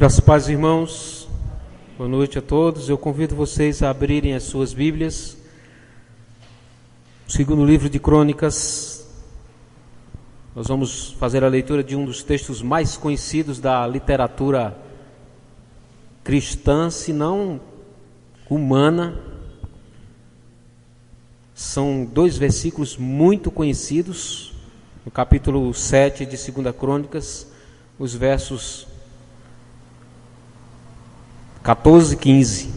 Graças paz, irmãos. Boa noite a todos. Eu convido vocês a abrirem as suas Bíblias. Segundo livro de Crônicas. Nós vamos fazer a leitura de um dos textos mais conhecidos da literatura cristã, se não humana. São dois versículos muito conhecidos, no capítulo 7 de 2 Crônicas, os versos 14 e 15.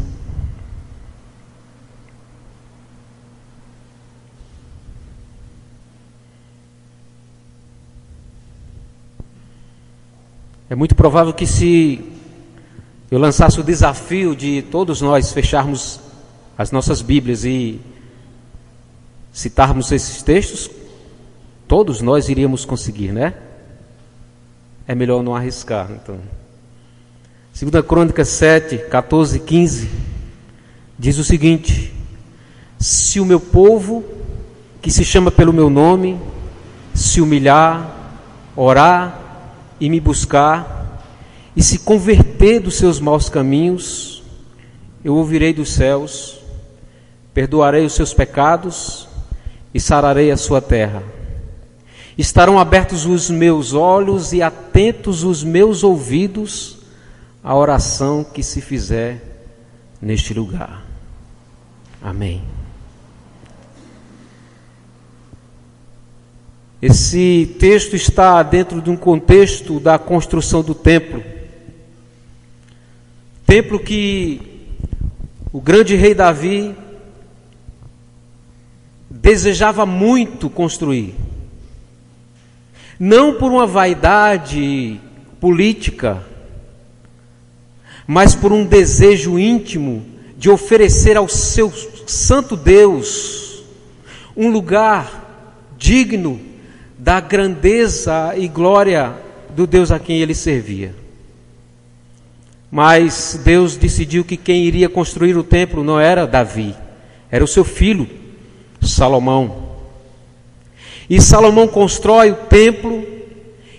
É muito provável que se eu lançasse o desafio de todos nós fecharmos as nossas Bíblias e citarmos esses textos, todos nós iríamos conseguir, né? É melhor não arriscar, então. Segunda Crônica 7, 14 e 15 diz o seguinte: Se o meu povo, que se chama pelo meu nome, se humilhar, orar e me buscar, e se converter dos seus maus caminhos, eu ouvirei dos céus, perdoarei os seus pecados e sararei a sua terra. Estarão abertos os meus olhos e atentos os meus ouvidos a oração que se fizer neste lugar. Amém. Esse texto está dentro de um contexto da construção do templo. Templo que o grande rei Davi desejava muito construir. Não por uma vaidade política, mas por um desejo íntimo de oferecer ao seu santo Deus um lugar digno da grandeza e glória do Deus a quem ele servia. Mas Deus decidiu que quem iria construir o templo não era Davi, era o seu filho, Salomão. E Salomão constrói o templo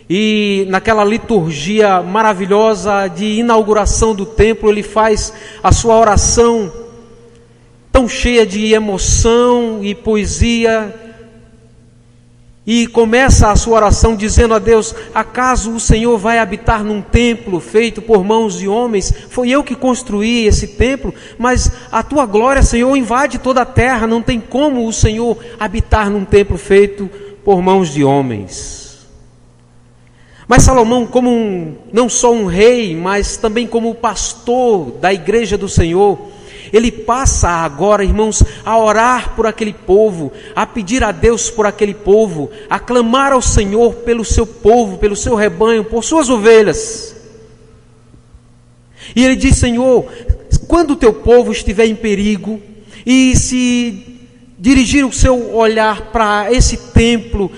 e naquela liturgia maravilhosa de inauguração do templo, ele faz a sua oração tão cheia de emoção e poesia. E começa a sua oração dizendo a Deus: Acaso o Senhor vai habitar num templo feito por mãos de homens? Foi eu que construí esse templo, mas a tua glória, Senhor, invade toda a terra. Não tem como o Senhor habitar num templo feito por mãos de homens. Mas Salomão, como um, não só um rei, mas também como pastor da igreja do Senhor, ele passa agora, irmãos, a orar por aquele povo, a pedir a Deus por aquele povo, a clamar ao Senhor pelo seu povo, pelo seu rebanho, por suas ovelhas. E ele diz: Senhor, quando o teu povo estiver em perigo e se dirigir o seu olhar para esse templo,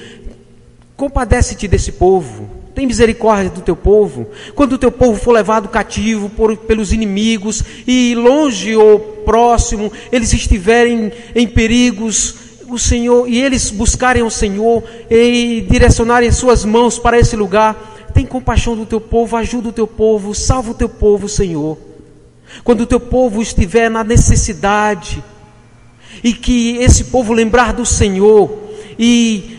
compadece-te desse povo tem misericórdia do teu povo. Quando o teu povo for levado cativo por, pelos inimigos e longe ou próximo, eles estiverem em perigos, o Senhor, e eles buscarem o Senhor e direcionarem suas mãos para esse lugar, tem compaixão do teu povo, ajuda o teu povo, salva o teu povo, Senhor. Quando o teu povo estiver na necessidade, e que esse povo lembrar do Senhor e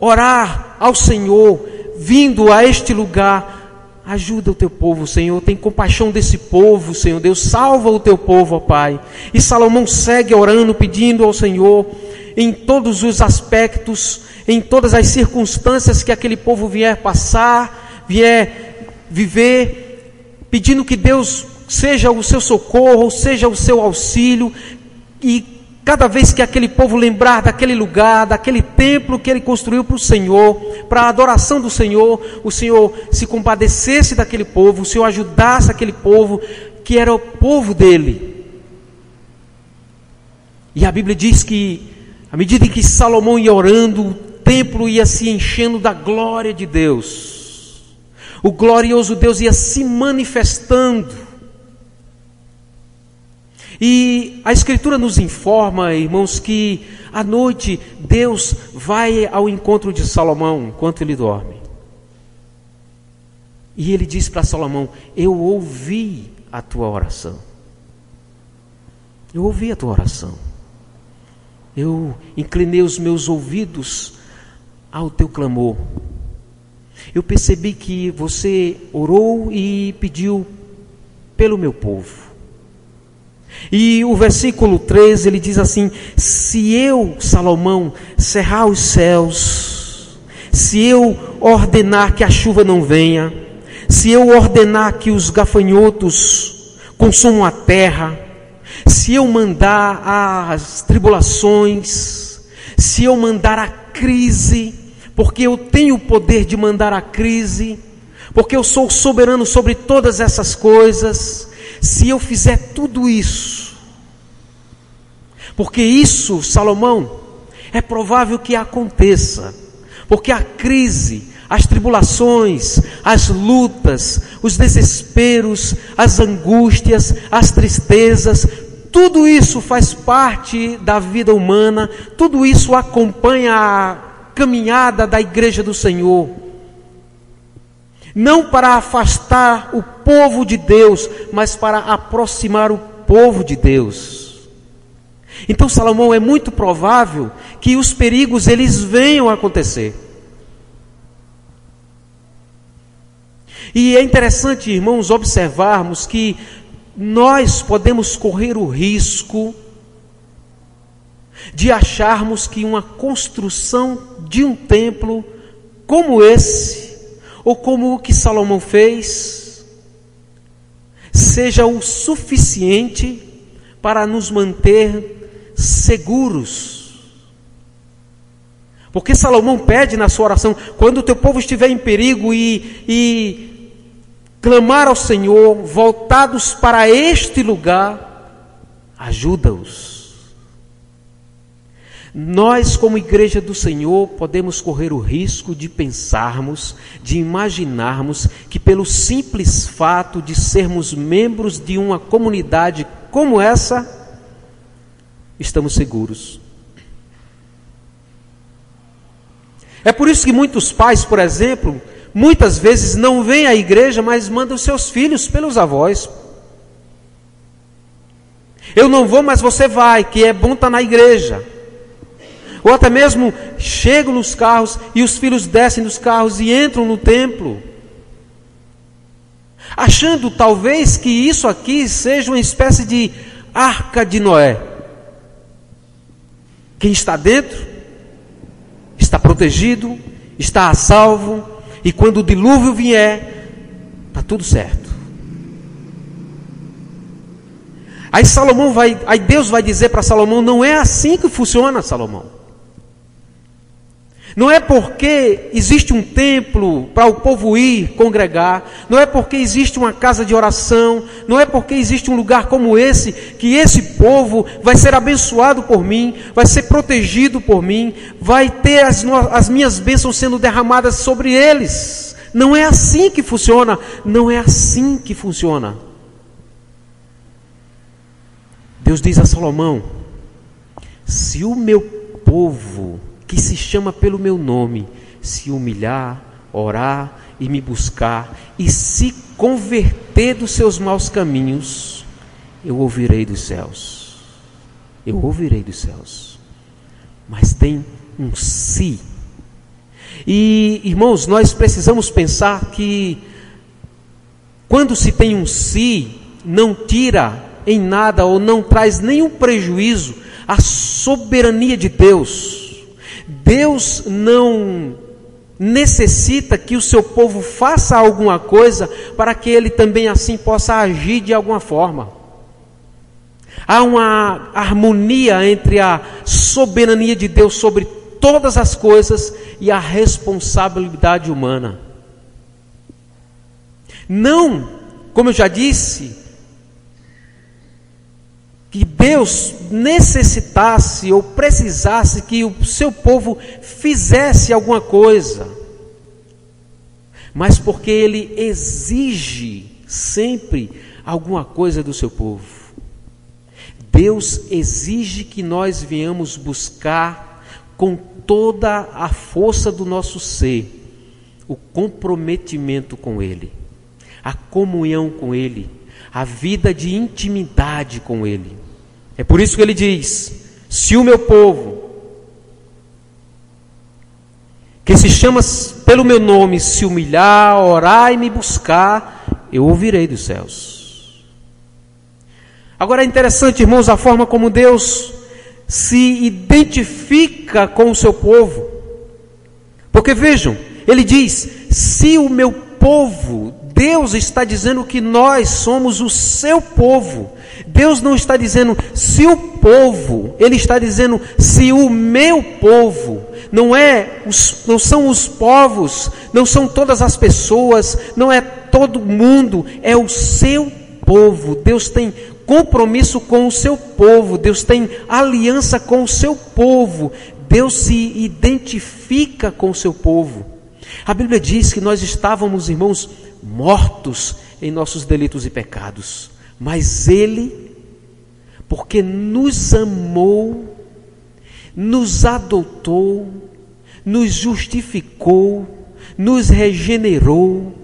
orar ao Senhor, vindo a este lugar, ajuda o teu povo, Senhor, tem compaixão desse povo, Senhor Deus, salva o teu povo, ó Pai. E Salomão segue orando, pedindo ao Senhor, em todos os aspectos, em todas as circunstâncias que aquele povo vier passar, vier viver, pedindo que Deus seja o seu socorro, seja o seu auxílio, e Cada vez que aquele povo lembrar daquele lugar, daquele templo que ele construiu para o Senhor, para a adoração do Senhor, o Senhor se compadecesse daquele povo, o Senhor ajudasse aquele povo que era o povo dele. E a Bíblia diz que, à medida que Salomão ia orando, o templo ia se enchendo da glória de Deus, o glorioso Deus ia se manifestando. E a Escritura nos informa, irmãos, que à noite Deus vai ao encontro de Salomão enquanto ele dorme. E ele diz para Salomão: Eu ouvi a tua oração. Eu ouvi a tua oração. Eu inclinei os meus ouvidos ao teu clamor. Eu percebi que você orou e pediu pelo meu povo. E o versículo 13 ele diz assim: Se eu, Salomão, cerrar os céus, se eu ordenar que a chuva não venha, se eu ordenar que os gafanhotos consumam a terra, se eu mandar as tribulações, se eu mandar a crise, porque eu tenho o poder de mandar a crise, porque eu sou soberano sobre todas essas coisas, se eu fizer tudo isso, porque isso, Salomão, é provável que aconteça, porque a crise, as tribulações, as lutas, os desesperos, as angústias, as tristezas, tudo isso faz parte da vida humana, tudo isso acompanha a caminhada da igreja do Senhor. Não para afastar o povo de Deus, mas para aproximar o povo de Deus. Então Salomão é muito provável que os perigos eles venham a acontecer. E é interessante, irmãos, observarmos que nós podemos correr o risco de acharmos que uma construção de um templo como esse, ou como o que Salomão fez, seja o suficiente para nos manter seguros. Porque Salomão pede na sua oração: quando o teu povo estiver em perigo e, e clamar ao Senhor, voltados para este lugar, ajuda-os. Nós, como igreja do Senhor, podemos correr o risco de pensarmos, de imaginarmos que, pelo simples fato de sermos membros de uma comunidade como essa, estamos seguros. É por isso que muitos pais, por exemplo, muitas vezes não vêm à igreja, mas mandam seus filhos pelos avós. Eu não vou, mas você vai, que é bom estar tá na igreja. Ou até mesmo chegam nos carros e os filhos descem dos carros e entram no templo. Achando talvez que isso aqui seja uma espécie de arca de Noé. Quem está dentro está protegido, está a salvo, e quando o dilúvio vier, está tudo certo. Aí Salomão vai, aí Deus vai dizer para Salomão: não é assim que funciona, Salomão. Não é porque existe um templo para o povo ir congregar, não é porque existe uma casa de oração, não é porque existe um lugar como esse que esse povo vai ser abençoado por mim, vai ser protegido por mim, vai ter as, as minhas bênçãos sendo derramadas sobre eles. Não é assim que funciona, não é assim que funciona. Deus diz a Salomão: se o meu povo que se chama pelo meu nome, se humilhar, orar e me buscar e se converter dos seus maus caminhos, eu ouvirei dos céus. Eu ouvirei dos céus. Mas tem um se. E, irmãos, nós precisamos pensar que quando se tem um se, não tira em nada ou não traz nenhum prejuízo à soberania de Deus Deus não necessita que o seu povo faça alguma coisa para que ele também assim possa agir de alguma forma. Há uma harmonia entre a soberania de Deus sobre todas as coisas e a responsabilidade humana. Não, como eu já disse, que Deus necessitasse ou precisasse que o seu povo fizesse alguma coisa, mas porque Ele exige sempre alguma coisa do seu povo. Deus exige que nós venhamos buscar com toda a força do nosso ser o comprometimento com Ele. a comunhão com Ele, a vida de intimidade com Ele. É por isso que ele diz: se o meu povo, que se chama pelo meu nome, se humilhar, orar e me buscar, eu ouvirei dos céus. Agora é interessante, irmãos, a forma como Deus se identifica com o seu povo. Porque vejam, ele diz: se o meu povo, Deus está dizendo que nós somos o seu povo. Deus não está dizendo se o povo, Ele está dizendo se o meu povo. Não é, os, não são os povos, não são todas as pessoas, não é todo mundo, é o seu povo. Deus tem compromisso com o seu povo, Deus tem aliança com o seu povo, Deus se identifica com o seu povo. A Bíblia diz que nós estávamos, irmãos, mortos em nossos delitos e pecados, mas Ele, porque nos amou, nos adotou, nos justificou, nos regenerou,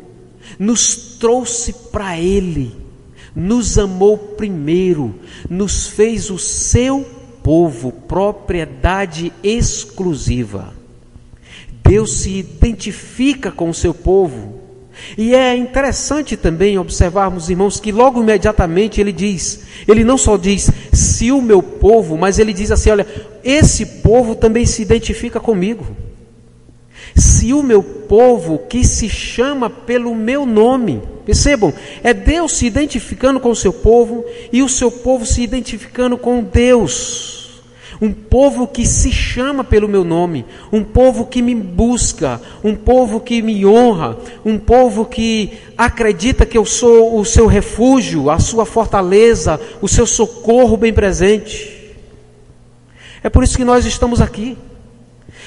nos trouxe para Ele nos amou primeiro, nos fez o seu povo, propriedade exclusiva. Deus se identifica com o seu povo. E é interessante também observarmos, irmãos, que logo imediatamente ele diz, ele não só diz se o meu povo, mas ele diz assim: olha, esse povo também se identifica comigo. Se o meu povo que se chama pelo meu nome, percebam, é Deus se identificando com o seu povo e o seu povo se identificando com Deus. Um povo que se chama pelo meu nome, um povo que me busca, um povo que me honra, um povo que acredita que eu sou o seu refúgio, a sua fortaleza, o seu socorro bem presente. É por isso que nós estamos aqui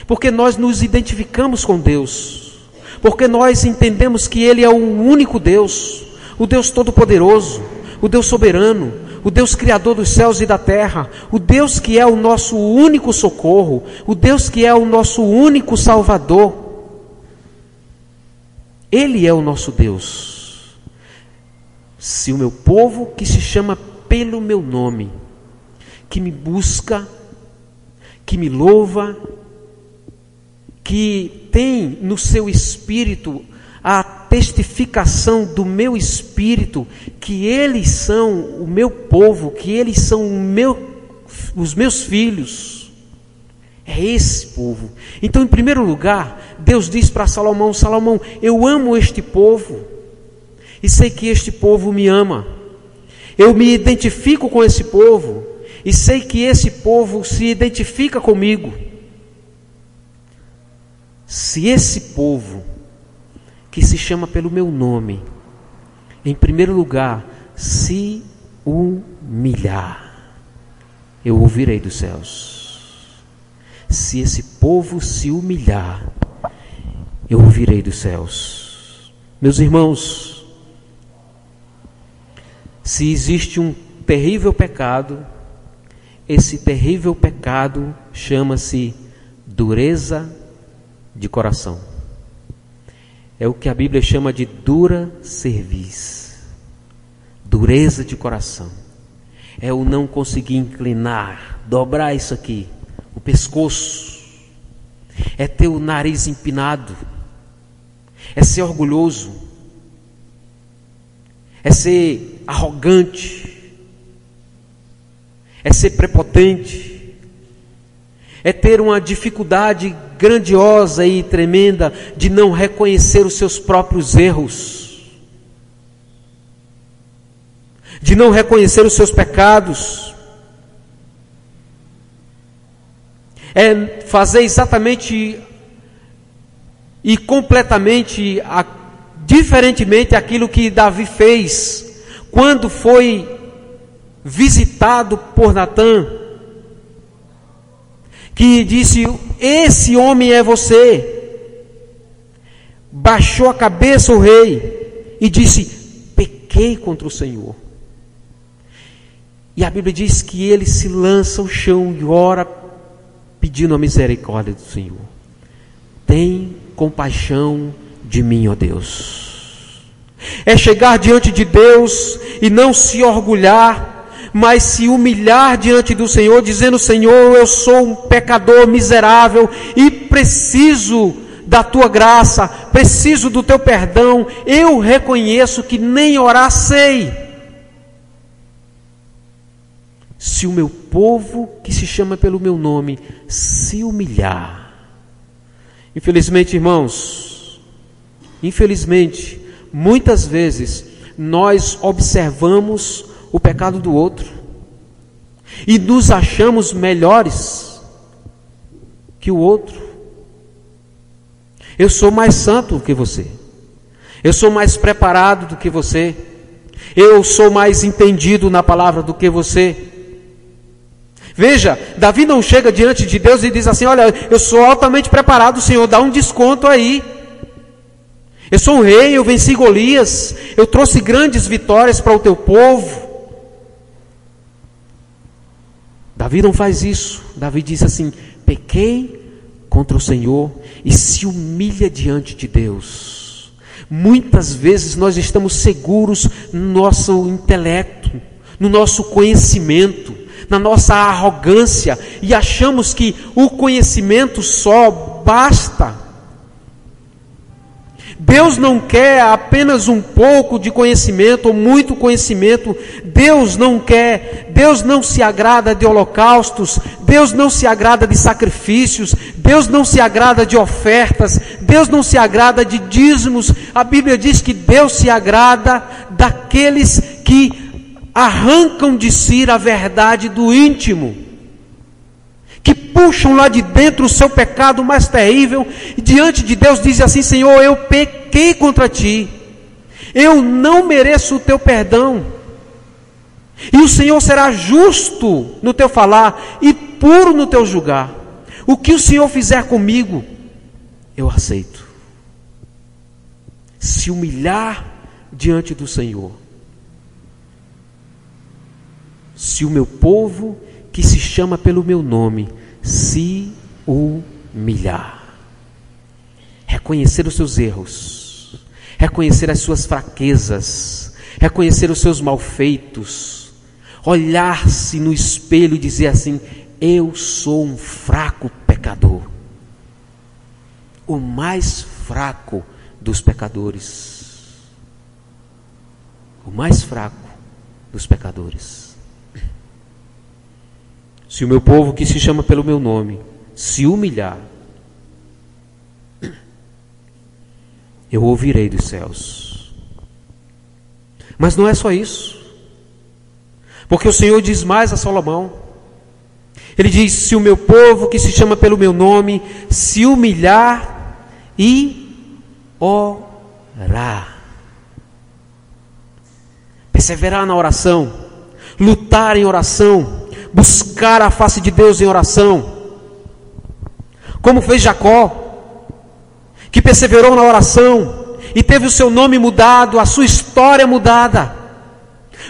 porque nós nos identificamos com Deus, porque nós entendemos que Ele é o único Deus, o Deus Todo-Poderoso, o Deus soberano, o Deus Criador dos céus e da terra, o Deus que é o nosso único socorro, o Deus que é o nosso único Salvador. Ele é o nosso Deus. Se o meu povo que se chama pelo meu nome, que me busca, que me louva que tem no seu espírito a testificação do meu espírito que eles são o meu povo, que eles são meu, os meus filhos. É esse povo. Então, em primeiro lugar, Deus diz para Salomão: Salomão, eu amo este povo e sei que este povo me ama. Eu me identifico com esse povo e sei que esse povo se identifica comigo se esse povo, que se chama pelo meu nome, em primeiro lugar, se humilhar, eu ouvirei dos céus. Se esse povo se humilhar, eu ouvirei dos céus. Meus irmãos, se existe um terrível pecado, esse terrível pecado chama-se dureza de coração. É o que a Bíblia chama de dura cerviz, dureza de coração. É o não conseguir inclinar, dobrar isso aqui, o pescoço. É ter o nariz empinado. É ser orgulhoso. É ser arrogante. É ser prepotente é ter uma dificuldade grandiosa e tremenda de não reconhecer os seus próprios erros, de não reconhecer os seus pecados, é fazer exatamente e completamente a, diferentemente aquilo que Davi fez quando foi visitado por Natã que disse: Esse homem é você. Baixou a cabeça o rei e disse: Pequei contra o Senhor. E a Bíblia diz que ele se lança ao chão e ora pedindo a misericórdia do Senhor. Tem compaixão de mim, ó Deus. é chegar diante de Deus e não se orgulhar, mas se humilhar diante do Senhor, dizendo: Senhor, eu sou um pecador miserável e preciso da tua graça, preciso do teu perdão. Eu reconheço que nem orar sei. Se o meu povo, que se chama pelo meu nome, se humilhar. Infelizmente, irmãos, infelizmente, Muitas vezes nós observamos o pecado do outro e nos achamos melhores que o outro. Eu sou mais santo do que você. Eu sou mais preparado do que você. Eu sou mais entendido na palavra do que você. Veja, Davi não chega diante de Deus e diz assim: Olha, eu sou altamente preparado, Senhor, dá um desconto aí. Eu sou um rei, eu venci Golias, eu trouxe grandes vitórias para o teu povo. Davi não faz isso. Davi diz assim: pequei contra o Senhor e se humilha diante de Deus. Muitas vezes nós estamos seguros no nosso intelecto, no nosso conhecimento, na nossa arrogância e achamos que o conhecimento só basta Deus não quer apenas um pouco de conhecimento ou muito conhecimento. Deus não quer, Deus não se agrada de holocaustos, Deus não se agrada de sacrifícios, Deus não se agrada de ofertas, Deus não se agrada de dízimos. A Bíblia diz que Deus se agrada daqueles que arrancam de si a verdade do íntimo que puxam lá de dentro o seu pecado mais terrível, e diante de Deus dizem assim: Senhor, eu pequei contra ti, eu não mereço o teu perdão, e o Senhor será justo no teu falar e puro no teu julgar. O que o Senhor fizer comigo, eu aceito. Se humilhar diante do Senhor. Se o meu povo que se chama pelo meu nome se humilhar, reconhecer os seus erros, reconhecer as suas fraquezas, reconhecer os seus malfeitos, olhar-se no espelho e dizer assim: Eu sou um fraco pecador, o mais fraco dos pecadores, o mais fraco dos pecadores. Se o meu povo que se chama pelo meu nome se humilhar, eu ouvirei dos céus. Mas não é só isso. Porque o Senhor diz mais a Salomão. Ele diz: Se o meu povo que se chama pelo meu nome se humilhar e orar, perseverar na oração, lutar em oração, buscar a face de Deus em oração, como fez Jacó, que perseverou na oração e teve o seu nome mudado, a sua história mudada.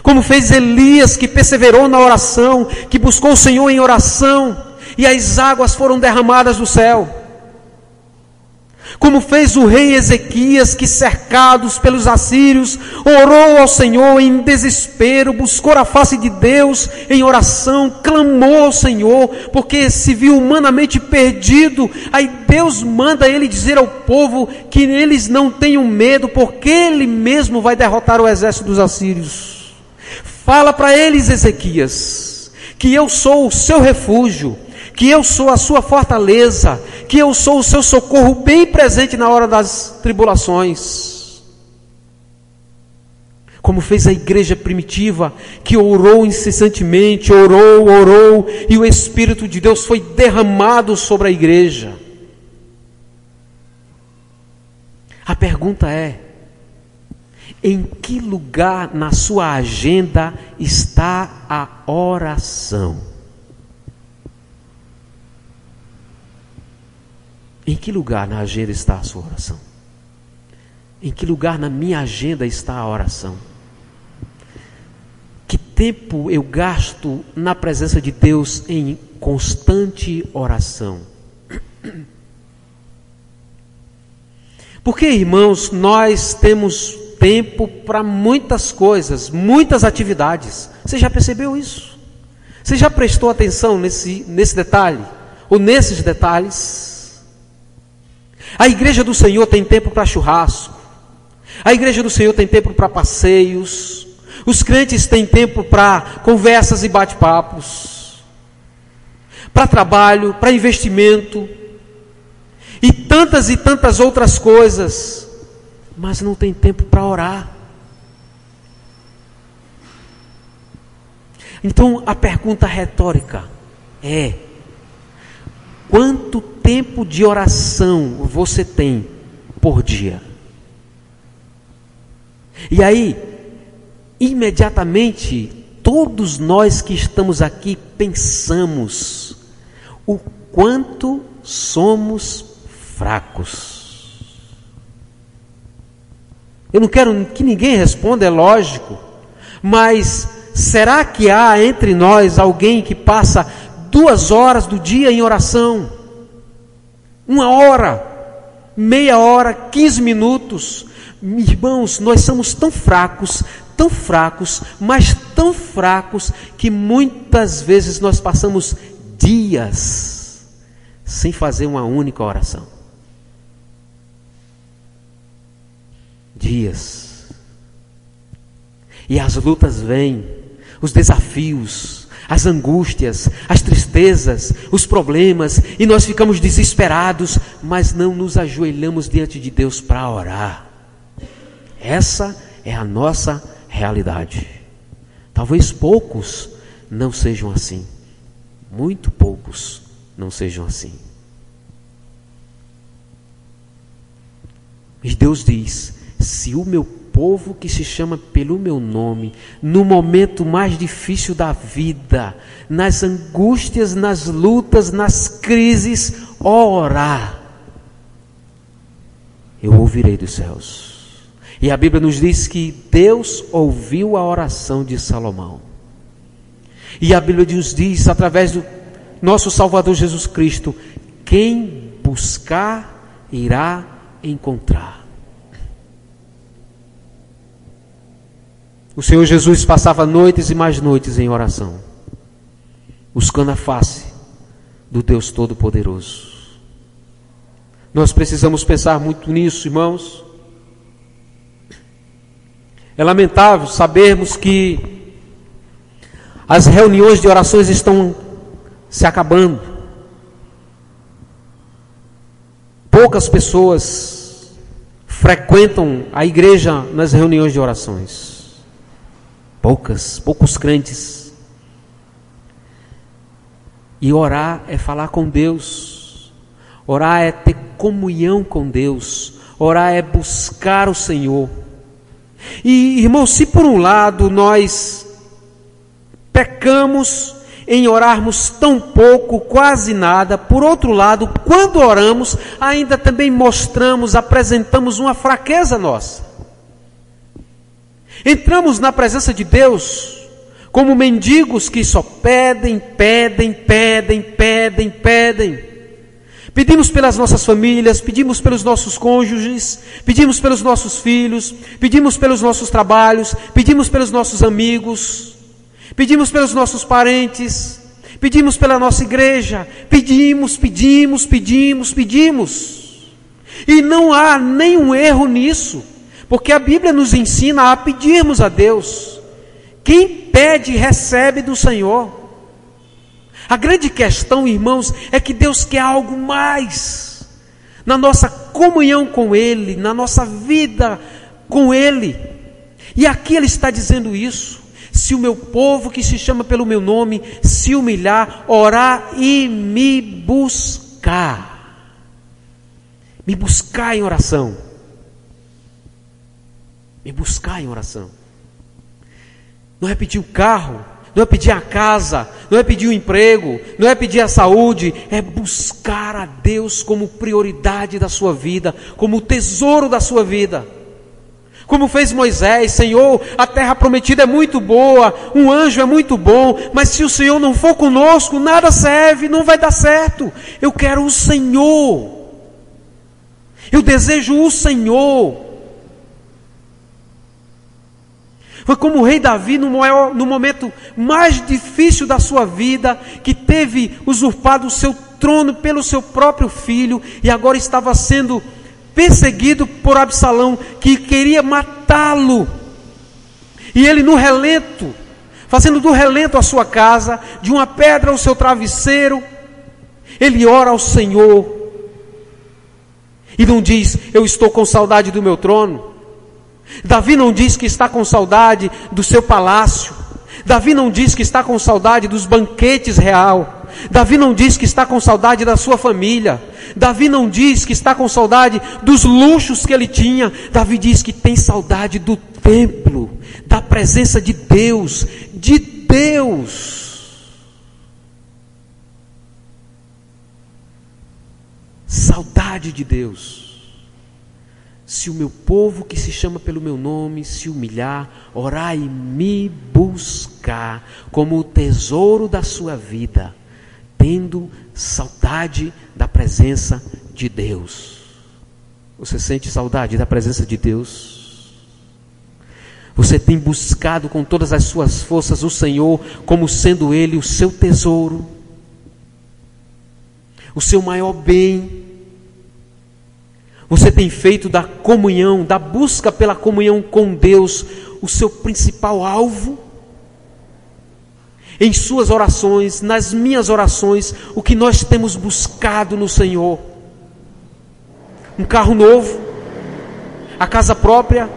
Como fez Elias, que perseverou na oração, que buscou o Senhor em oração, e as águas foram derramadas do céu como fez o rei Ezequias, que cercados pelos assírios, orou ao Senhor em desespero, buscou a face de Deus em oração, clamou ao Senhor, porque se viu humanamente perdido. Aí Deus manda ele dizer ao povo que eles não tenham medo, porque ele mesmo vai derrotar o exército dos assírios. Fala para eles, Ezequias, que eu sou o seu refúgio que eu sou a sua fortaleza, que eu sou o seu socorro bem presente na hora das tribulações. Como fez a igreja primitiva, que orou incessantemente, orou, orou, e o Espírito de Deus foi derramado sobre a igreja. A pergunta é: em que lugar na sua agenda está a oração? Em que lugar na agenda está a sua oração? Em que lugar na minha agenda está a oração? Que tempo eu gasto na presença de Deus em constante oração? Porque, irmãos, nós temos tempo para muitas coisas, muitas atividades. Você já percebeu isso? Você já prestou atenção nesse, nesse detalhe? Ou nesses detalhes? A igreja do Senhor tem tempo para churrasco. A igreja do Senhor tem tempo para passeios. Os crentes têm tempo para conversas e bate-papos. Para trabalho, para investimento. E tantas e tantas outras coisas mas não tem tempo para orar. Então a pergunta retórica é: quanto tempo de oração você tem por dia? E aí, imediatamente, todos nós que estamos aqui pensamos o quanto somos fracos. Eu não quero que ninguém responda, é lógico. Mas será que há entre nós alguém que passa duas horas do dia em oração? Uma hora, meia hora, quinze minutos? Irmãos, nós somos tão fracos, tão fracos, mas tão fracos que muitas vezes nós passamos dias sem fazer uma única oração. dias. E as lutas vêm, os desafios, as angústias, as tristezas, os problemas, e nós ficamos desesperados, mas não nos ajoelhamos diante de Deus para orar. Essa é a nossa realidade. Talvez poucos não sejam assim, muito poucos não sejam assim. Mas Deus diz: se o meu povo que se chama pelo meu nome, no momento mais difícil da vida, nas angústias, nas lutas, nas crises, orar, eu ouvirei dos céus. E a Bíblia nos diz que Deus ouviu a oração de Salomão. E a Bíblia nos diz, através do nosso Salvador Jesus Cristo, quem buscar irá encontrar. O Senhor Jesus passava noites e mais noites em oração, buscando a face do Deus Todo-Poderoso. Nós precisamos pensar muito nisso, irmãos. É lamentável sabermos que as reuniões de orações estão se acabando. Poucas pessoas frequentam a igreja nas reuniões de orações. Poucas, poucos crentes. E orar é falar com Deus. Orar é ter comunhão com Deus. Orar é buscar o Senhor. E, irmãos, se por um lado nós pecamos em orarmos tão pouco, quase nada, por outro lado, quando oramos, ainda também mostramos, apresentamos uma fraqueza nossa. Entramos na presença de Deus como mendigos que só pedem, pedem, pedem, pedem, pedem. Pedimos pelas nossas famílias, pedimos pelos nossos cônjuges, pedimos pelos nossos filhos, pedimos pelos nossos trabalhos, pedimos pelos nossos amigos, pedimos pelos nossos parentes, pedimos pela nossa igreja, pedimos, pedimos, pedimos, pedimos. E não há nenhum erro nisso. Porque a Bíblia nos ensina a pedirmos a Deus. Quem pede, recebe do Senhor. A grande questão, irmãos, é que Deus quer algo mais na nossa comunhão com Ele, na nossa vida com Ele. E aqui Ele está dizendo isso. Se o meu povo que se chama pelo meu nome se humilhar, orar e me buscar, me buscar em oração me buscar em oração. Não é pedir o carro, não é pedir a casa, não é pedir o emprego, não é pedir a saúde, é buscar a Deus como prioridade da sua vida, como tesouro da sua vida. Como fez Moisés, Senhor, a terra prometida é muito boa, um anjo é muito bom, mas se o Senhor não for conosco, nada serve, não vai dar certo. Eu quero o Senhor. Eu desejo o Senhor. Foi como o rei Davi, no, maior, no momento mais difícil da sua vida, que teve usurpado o seu trono pelo seu próprio filho e agora estava sendo perseguido por Absalão, que queria matá-lo. E ele, no relento, fazendo do relento a sua casa, de uma pedra o seu travesseiro, ele ora ao Senhor. E não diz, eu estou com saudade do meu trono. Davi não diz que está com saudade do seu palácio. Davi não diz que está com saudade dos banquetes real. Davi não diz que está com saudade da sua família. Davi não diz que está com saudade dos luxos que ele tinha. Davi diz que tem saudade do templo, da presença de Deus, de Deus. Saudade de Deus. Se o meu povo que se chama pelo meu nome se humilhar, orar e me buscar como o tesouro da sua vida, tendo saudade da presença de Deus. Você sente saudade da presença de Deus? Você tem buscado com todas as suas forças o Senhor como sendo Ele o seu tesouro, o seu maior bem, você tem feito da comunhão, da busca pela comunhão com Deus, o seu principal alvo? Em suas orações, nas minhas orações, o que nós temos buscado no Senhor? Um carro novo, a casa própria,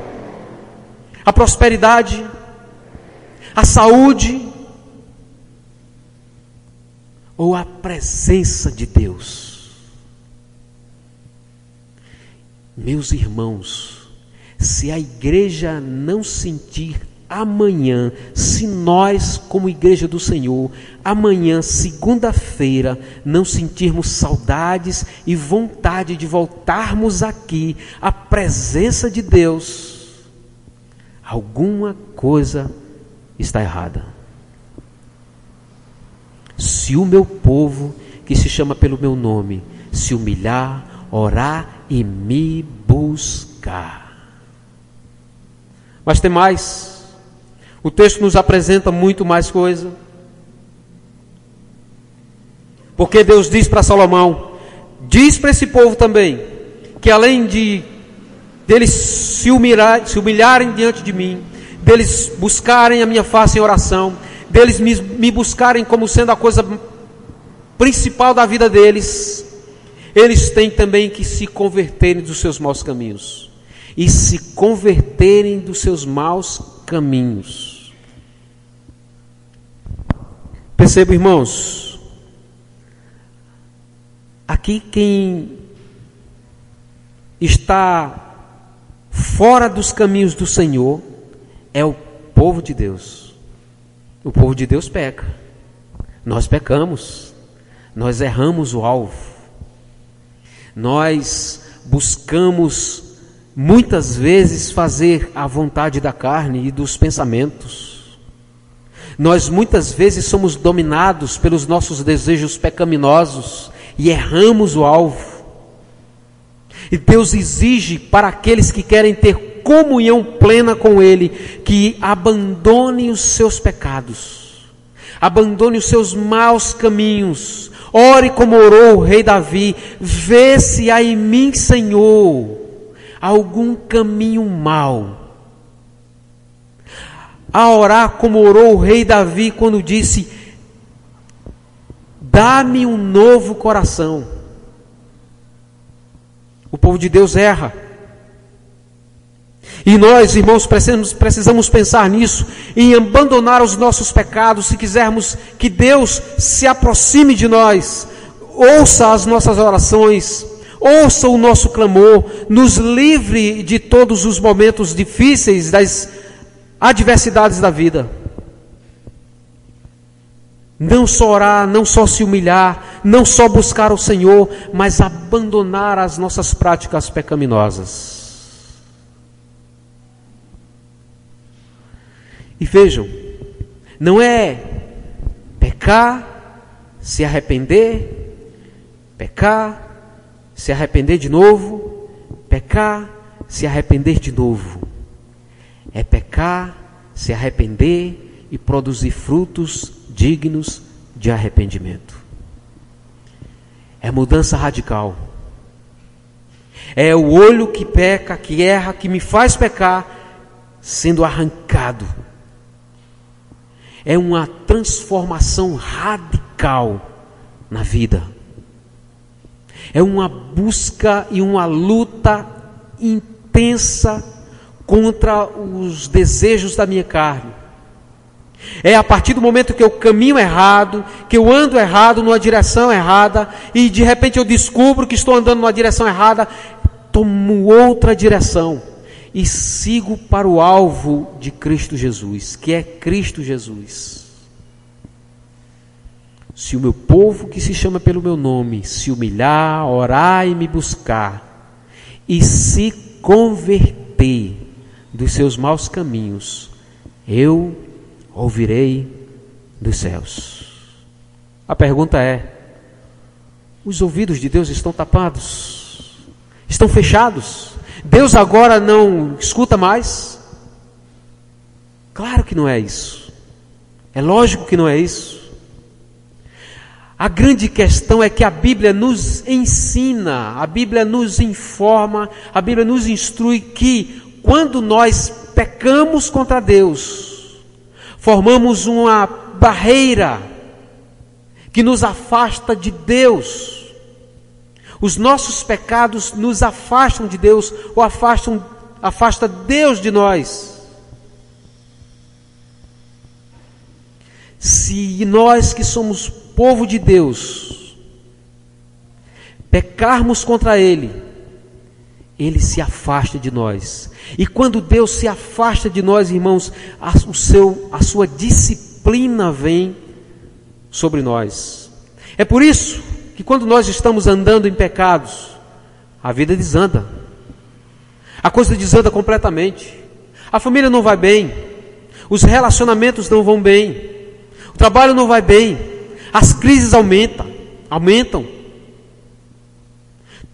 a prosperidade, a saúde, ou a presença de Deus? Meus irmãos, se a igreja não sentir amanhã, se nós, como igreja do Senhor, amanhã, segunda-feira, não sentirmos saudades e vontade de voltarmos aqui à presença de Deus, alguma coisa está errada. Se o meu povo, que se chama pelo meu nome, se humilhar, orar e me buscar. Mas tem mais. O texto nos apresenta muito mais coisa. Porque Deus diz para Salomão: diz para esse povo também, que além de deles se, humilhar, se humilharem diante de mim, deles buscarem a minha face em oração, deles me, me buscarem como sendo a coisa principal da vida deles, eles têm também que se converterem dos seus maus caminhos. E se converterem dos seus maus caminhos. Perceba, irmãos, aqui quem está fora dos caminhos do Senhor é o povo de Deus. O povo de Deus peca. Nós pecamos. Nós erramos o alvo. Nós buscamos muitas vezes fazer a vontade da carne e dos pensamentos. Nós muitas vezes somos dominados pelos nossos desejos pecaminosos e erramos o alvo. E Deus exige para aqueles que querem ter comunhão plena com Ele que abandone os seus pecados, abandone os seus maus caminhos, Ore como orou o rei Davi: vê se há em mim, Senhor, algum caminho mau. A orar como orou o rei Davi quando disse: Dá-me um novo coração. O povo de Deus erra. E nós, irmãos, precisamos, precisamos pensar nisso, em abandonar os nossos pecados, se quisermos que Deus se aproxime de nós, ouça as nossas orações, ouça o nosso clamor, nos livre de todos os momentos difíceis, das adversidades da vida. Não só orar, não só se humilhar, não só buscar o Senhor, mas abandonar as nossas práticas pecaminosas. E vejam, não é pecar, se arrepender, pecar, se arrepender de novo, pecar, se arrepender de novo. É pecar, se arrepender e produzir frutos dignos de arrependimento. É mudança radical. É o olho que peca, que erra, que me faz pecar, sendo arrancado. É uma transformação radical na vida. É uma busca e uma luta intensa contra os desejos da minha carne. É a partir do momento que eu caminho errado, que eu ando errado, numa direção errada, e de repente eu descubro que estou andando numa direção errada, tomo outra direção e sigo para o alvo de Cristo Jesus, que é Cristo Jesus. Se o meu povo que se chama pelo meu nome se humilhar, orar e me buscar, e se converter dos seus maus caminhos, eu ouvirei dos céus. A pergunta é: os ouvidos de Deus estão tapados? Estão fechados? Deus agora não escuta mais? Claro que não é isso. É lógico que não é isso. A grande questão é que a Bíblia nos ensina, a Bíblia nos informa, a Bíblia nos instrui que quando nós pecamos contra Deus, formamos uma barreira que nos afasta de Deus. Os nossos pecados nos afastam de Deus ou afastam afasta Deus de nós. Se nós que somos povo de Deus pecarmos contra Ele, Ele se afasta de nós. E quando Deus se afasta de nós, irmãos, a, o seu, a sua disciplina vem sobre nós. É por isso que quando nós estamos andando em pecados, a vida desanda. A coisa desanda completamente. A família não vai bem. Os relacionamentos não vão bem. O trabalho não vai bem. As crises aumentam, aumentam.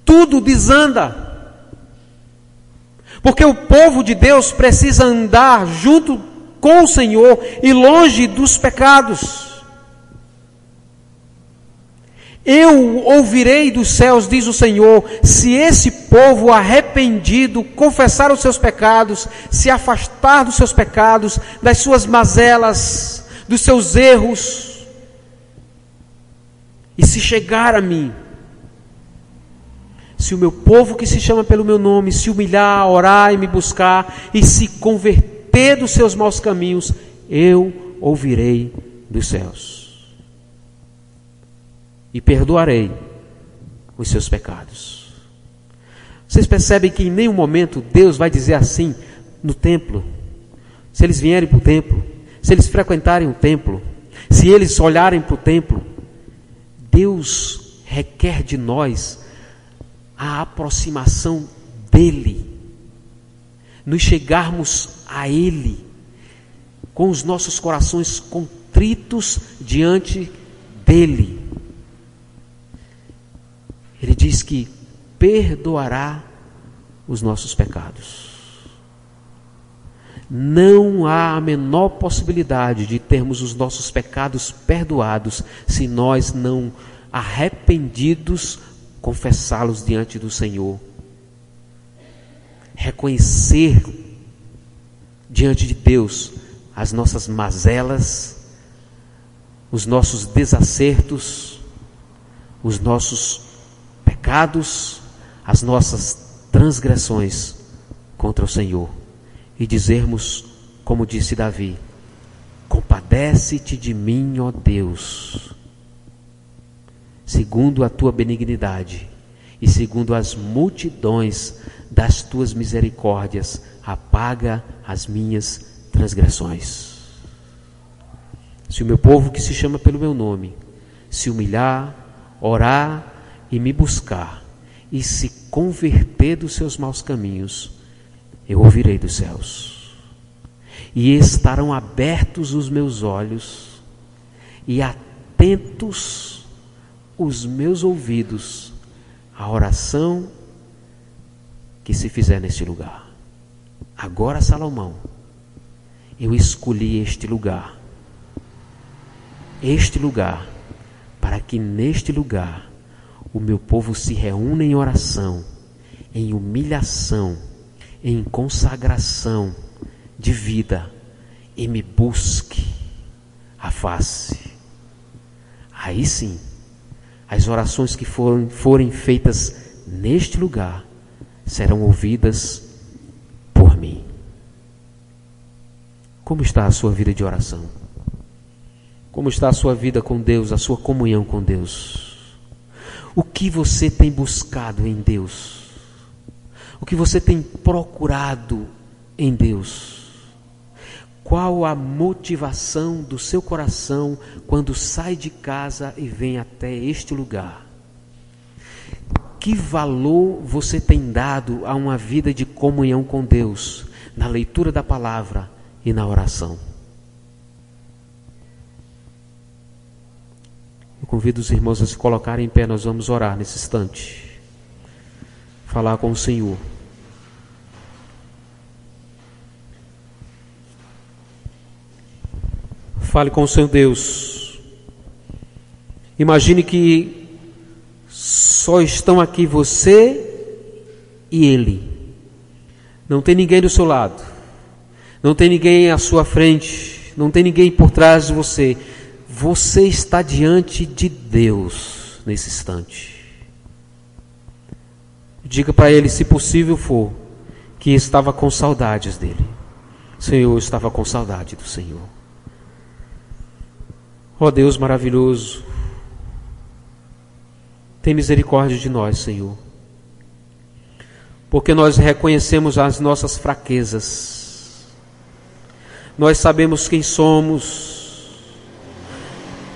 Tudo desanda. Porque o povo de Deus precisa andar junto com o Senhor e longe dos pecados. Eu ouvirei dos céus, diz o Senhor, se esse povo arrependido confessar os seus pecados, se afastar dos seus pecados, das suas mazelas, dos seus erros, e se chegar a mim, se o meu povo que se chama pelo meu nome se humilhar, orar e me buscar e se converter dos seus maus caminhos, eu ouvirei dos céus e perdoarei os seus pecados. Vocês percebem que em nenhum momento Deus vai dizer assim no templo, se eles vierem para o templo, se eles frequentarem o templo, se eles olharem para o templo, Deus requer de nós a aproximação dEle, nos chegarmos a Ele, com os nossos corações contritos diante dEle. Ele diz que perdoará os nossos pecados. Não há a menor possibilidade de termos os nossos pecados perdoados se nós não arrependidos confessá-los diante do Senhor. Reconhecer diante de Deus as nossas mazelas, os nossos desacertos, os nossos pecados, as nossas transgressões contra o Senhor e dizermos, como disse Davi: Compadece-te de mim, ó Deus, segundo a tua benignidade e segundo as multidões das tuas misericórdias, apaga as minhas transgressões. Se o meu povo que se chama pelo meu nome se humilhar, orar e me buscar e se converter dos seus maus caminhos, eu ouvirei dos céus, e estarão abertos os meus olhos, e atentos os meus ouvidos à oração que se fizer neste lugar. Agora, Salomão, eu escolhi este lugar. Este lugar, para que neste lugar o meu povo se reúna em oração, em humilhação, em consagração de vida e me busque a face. Aí sim, as orações que forem, forem feitas neste lugar serão ouvidas por mim. Como está a sua vida de oração? Como está a sua vida com Deus, a sua comunhão com Deus? O que você tem buscado em Deus? O que você tem procurado em Deus? Qual a motivação do seu coração quando sai de casa e vem até este lugar? Que valor você tem dado a uma vida de comunhão com Deus, na leitura da palavra e na oração? Eu convido os irmãos a se colocarem em pé, nós vamos orar nesse instante. Falar com o Senhor. Fale com o seu Deus. Imagine que só estão aqui você e Ele. Não tem ninguém do seu lado. Não tem ninguém à sua frente. Não tem ninguém por trás de você. Você está diante de Deus nesse instante. Diga para ele, se possível for, que estava com saudades dele. Senhor, estava com saudade do Senhor. Ó oh Deus maravilhoso, tem misericórdia de nós, Senhor. Porque nós reconhecemos as nossas fraquezas. Nós sabemos quem somos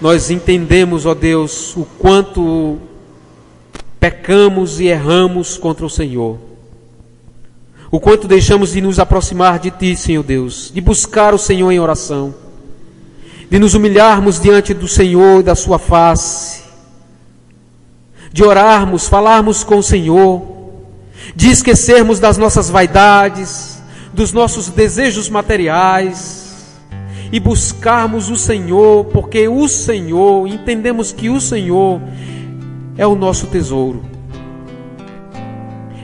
nós entendemos, ó Deus, o quanto pecamos e erramos contra o Senhor. O quanto deixamos de nos aproximar de Ti, Senhor Deus, de buscar o Senhor em oração, de nos humilharmos diante do Senhor e da Sua face, de orarmos, falarmos com o Senhor, de esquecermos das nossas vaidades, dos nossos desejos materiais, e buscarmos o Senhor, porque o Senhor, entendemos que o Senhor é o nosso tesouro,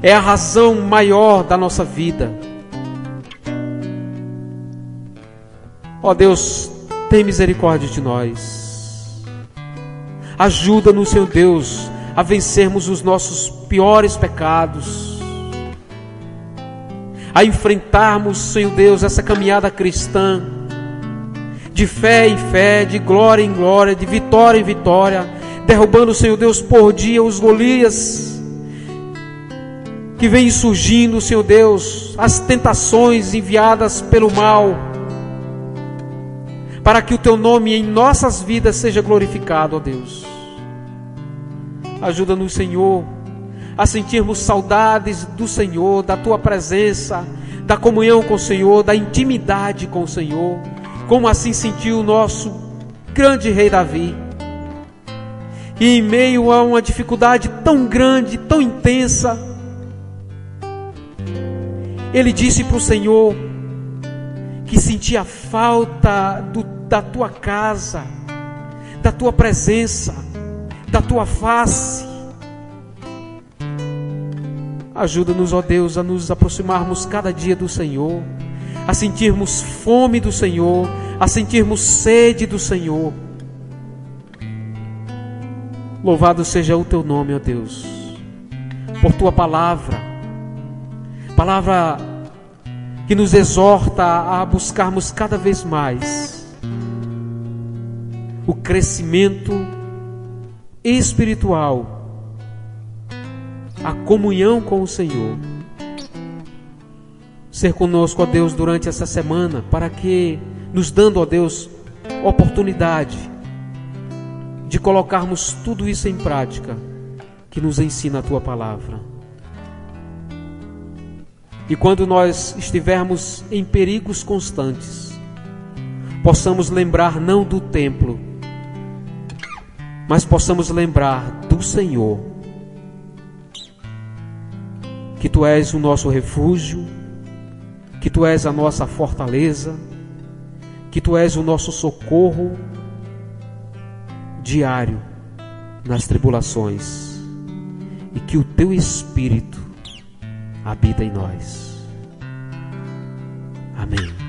é a razão maior da nossa vida. Ó Deus, tem misericórdia de nós. Ajuda-nos, Senhor Deus, a vencermos os nossos piores pecados, a enfrentarmos, Senhor Deus, essa caminhada cristã de fé em fé, de glória em glória, de vitória em vitória, derrubando, Senhor Deus, por dia os Golias que vêm surgindo, Senhor Deus, as tentações enviadas pelo mal, para que o Teu nome em nossas vidas seja glorificado, ó Deus. Ajuda-nos, Senhor, a sentirmos saudades do Senhor, da Tua presença, da comunhão com o Senhor, da intimidade com o Senhor como assim sentiu o nosso grande rei Davi. E em meio a uma dificuldade tão grande, tão intensa, ele disse para o Senhor que sentia falta do, da tua casa, da tua presença, da tua face. Ajuda-nos, ó Deus, a nos aproximarmos cada dia do Senhor a sentirmos fome do Senhor, a sentirmos sede do Senhor. Louvado seja o teu nome, ó Deus, por tua palavra, palavra que nos exorta a buscarmos cada vez mais o crescimento espiritual, a comunhão com o Senhor ser conosco, ó Deus, durante essa semana, para que, nos dando, ó Deus, oportunidade de colocarmos tudo isso em prática que nos ensina a tua palavra. E quando nós estivermos em perigos constantes, possamos lembrar não do templo, mas possamos lembrar do Senhor, que tu és o nosso refúgio, que tu és a nossa fortaleza, que tu és o nosso socorro diário nas tribulações e que o teu Espírito habita em nós. Amém.